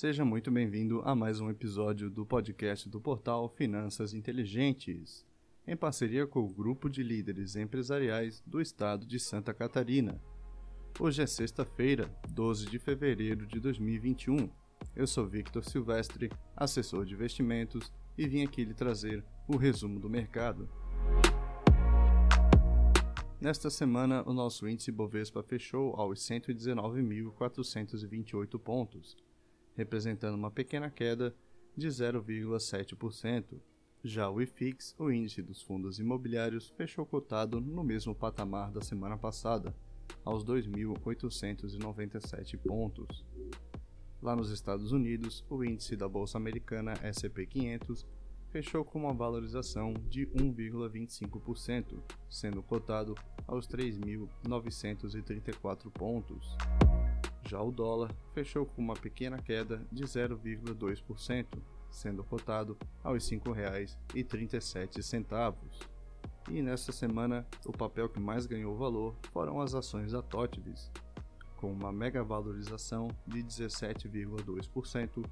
Seja muito bem-vindo a mais um episódio do podcast do portal Finanças Inteligentes, em parceria com o grupo de líderes empresariais do estado de Santa Catarina. Hoje é sexta-feira, 12 de fevereiro de 2021. Eu sou Victor Silvestre, assessor de investimentos, e vim aqui lhe trazer o resumo do mercado. Nesta semana, o nosso índice Bovespa fechou aos 119.428 pontos, representando uma pequena queda de 0,7%. Já o IFIX, o índice dos fundos imobiliários, fechou cotado no mesmo patamar da semana passada, aos 2.897 pontos. Lá nos Estados Unidos, o índice da Bolsa Americana SP 500 fechou com uma valorização de 1,25%, sendo cotado aos 3.934 pontos. Já o dólar fechou com uma pequena queda de 0,2%, sendo cotado aos R$ 5,37. E nesta semana, o papel que mais ganhou valor foram as ações da Totvis, com uma mega valorização de 17,2%,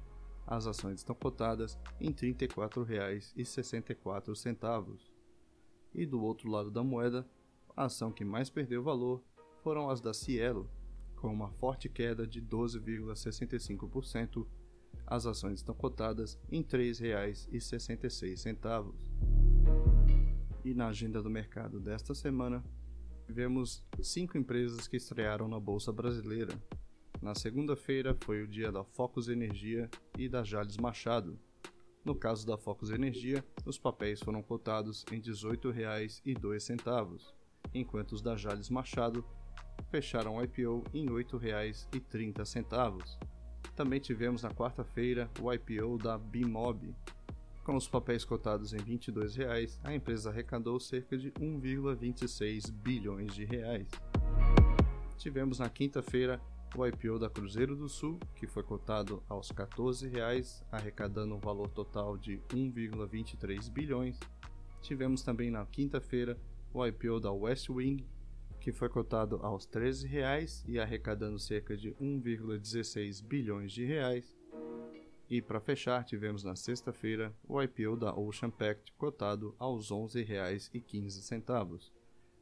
as ações estão cotadas em R$ 34,64. E do outro lado da moeda, a ação que mais perdeu valor foram as da Cielo, com uma forte queda de 12,65%. As ações estão cotadas em R$ 3,66. E na agenda do mercado desta semana, tivemos cinco empresas que estrearam na Bolsa Brasileira, na segunda-feira foi o dia da Focus Energia e da Jales Machado. No caso da Focus Energia, os papéis foram cotados em R$ 18,02, enquanto os da Jales Machado fecharam o IPO em R$ 8,30. Também tivemos na quarta-feira o IPO da Bimob. Com os papéis cotados em R$ 22,00, a empresa arrecadou cerca de 1,26 bilhões de reais. Tivemos na quinta-feira o IPO da Cruzeiro do Sul, que foi cotado aos R$ 14,00, arrecadando um valor total de 1,23 bilhões. Tivemos também na quinta-feira o IPO da West Wing, que foi cotado aos R$ 13,00 e arrecadando cerca de 1,16 bilhões de reais. E para fechar, tivemos na sexta-feira o IPO da Ocean Pact cotado aos R$ 11,15.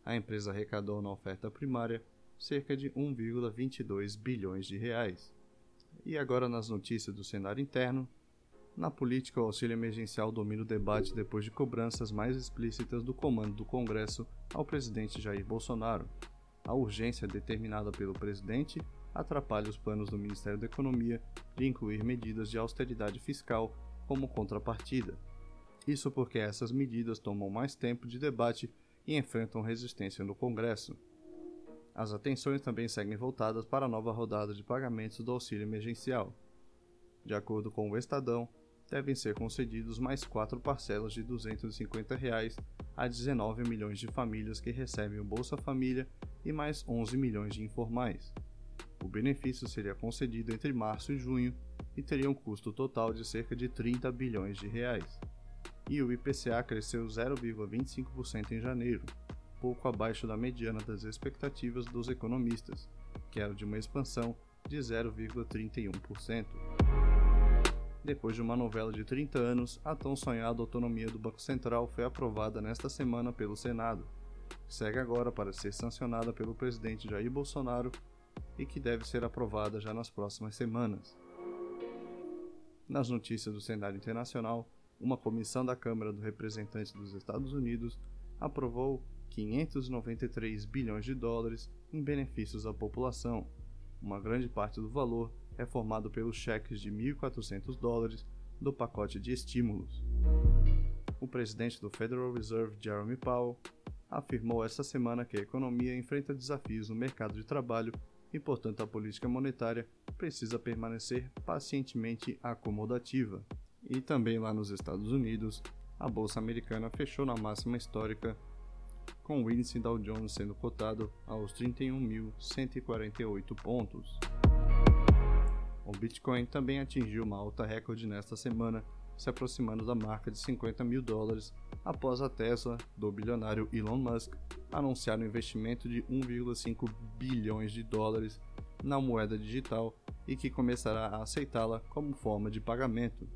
A empresa arrecadou na oferta primária cerca de 1,22 bilhões de reais. E agora nas notícias do cenário interno, na política, o auxílio emergencial domina o debate depois de cobranças mais explícitas do comando do Congresso ao presidente Jair Bolsonaro. A urgência determinada pelo presidente atrapalha os planos do Ministério da Economia de incluir medidas de austeridade fiscal como contrapartida. Isso porque essas medidas tomam mais tempo de debate e enfrentam resistência no Congresso. As atenções também seguem voltadas para a nova rodada de pagamentos do auxílio emergencial. De acordo com o Estadão, devem ser concedidos mais quatro parcelas de 250 reais a 19 milhões de famílias que recebem o Bolsa Família e mais 11 milhões de informais. O benefício seria concedido entre março e junho e teria um custo total de cerca de 30 bilhões de reais. E o IPCA cresceu 0,25% em janeiro, pouco abaixo da mediana das expectativas dos economistas, que era de uma expansão de 0,31%. Depois de uma novela de 30 anos, a tão sonhada autonomia do Banco Central foi aprovada nesta semana pelo Senado. Segue agora para ser sancionada pelo presidente Jair Bolsonaro e que deve ser aprovada já nas próximas semanas. Nas notícias do cenário internacional, uma comissão da Câmara do Representante dos Estados Unidos aprovou 593 bilhões de dólares em benefícios à população. Uma grande parte do valor é formado pelos cheques de 1.400 dólares do pacote de estímulos. O presidente do Federal Reserve, Jeremy Powell, afirmou esta semana que a economia enfrenta desafios no mercado de trabalho e, portanto, a política monetária precisa permanecer pacientemente acomodativa. E também lá nos Estados Unidos, a bolsa americana fechou na máxima histórica com o índice Dow Jones sendo cotado aos 31.148 pontos. O Bitcoin também atingiu uma alta recorde nesta semana, se aproximando da marca de 50 mil dólares após a Tesla, do bilionário Elon Musk, anunciar um investimento de 1,5 bilhões de dólares na moeda digital e que começará a aceitá-la como forma de pagamento.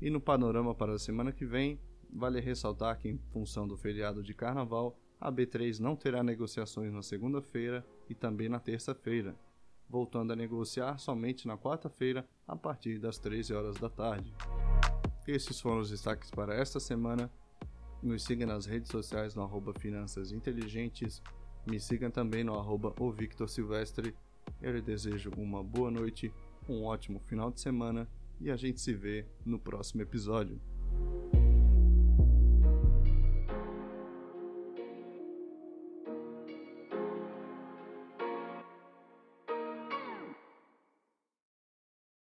E no panorama para a semana que vem, vale ressaltar que, em função do feriado de carnaval, a B3 não terá negociações na segunda-feira e também na terça-feira, voltando a negociar somente na quarta-feira a partir das 13 horas da tarde. Esses foram os destaques para esta semana. Nos siga nas redes sociais no arroba Finanças Inteligentes. Me siga também no arroba o Victor Silvestre. Eu lhe desejo uma boa noite, um ótimo final de semana e a gente se vê no próximo episódio.